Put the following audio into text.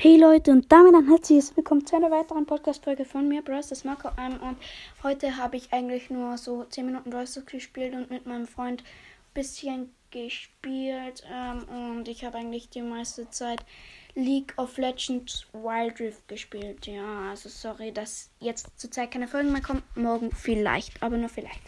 Hey Leute und damit ein herzliches Willkommen zu einer weiteren Podcast-Folge von mir, Bros. das Marco I'm Und heute habe ich eigentlich nur so 10 Minuten Bros. gespielt und mit meinem Freund ein bisschen gespielt. Ähm, und ich habe eigentlich die meiste Zeit League of Legends Wild Rift gespielt. Ja, also sorry, dass jetzt zurzeit keine Folgen mehr kommen. Morgen vielleicht, aber nur vielleicht.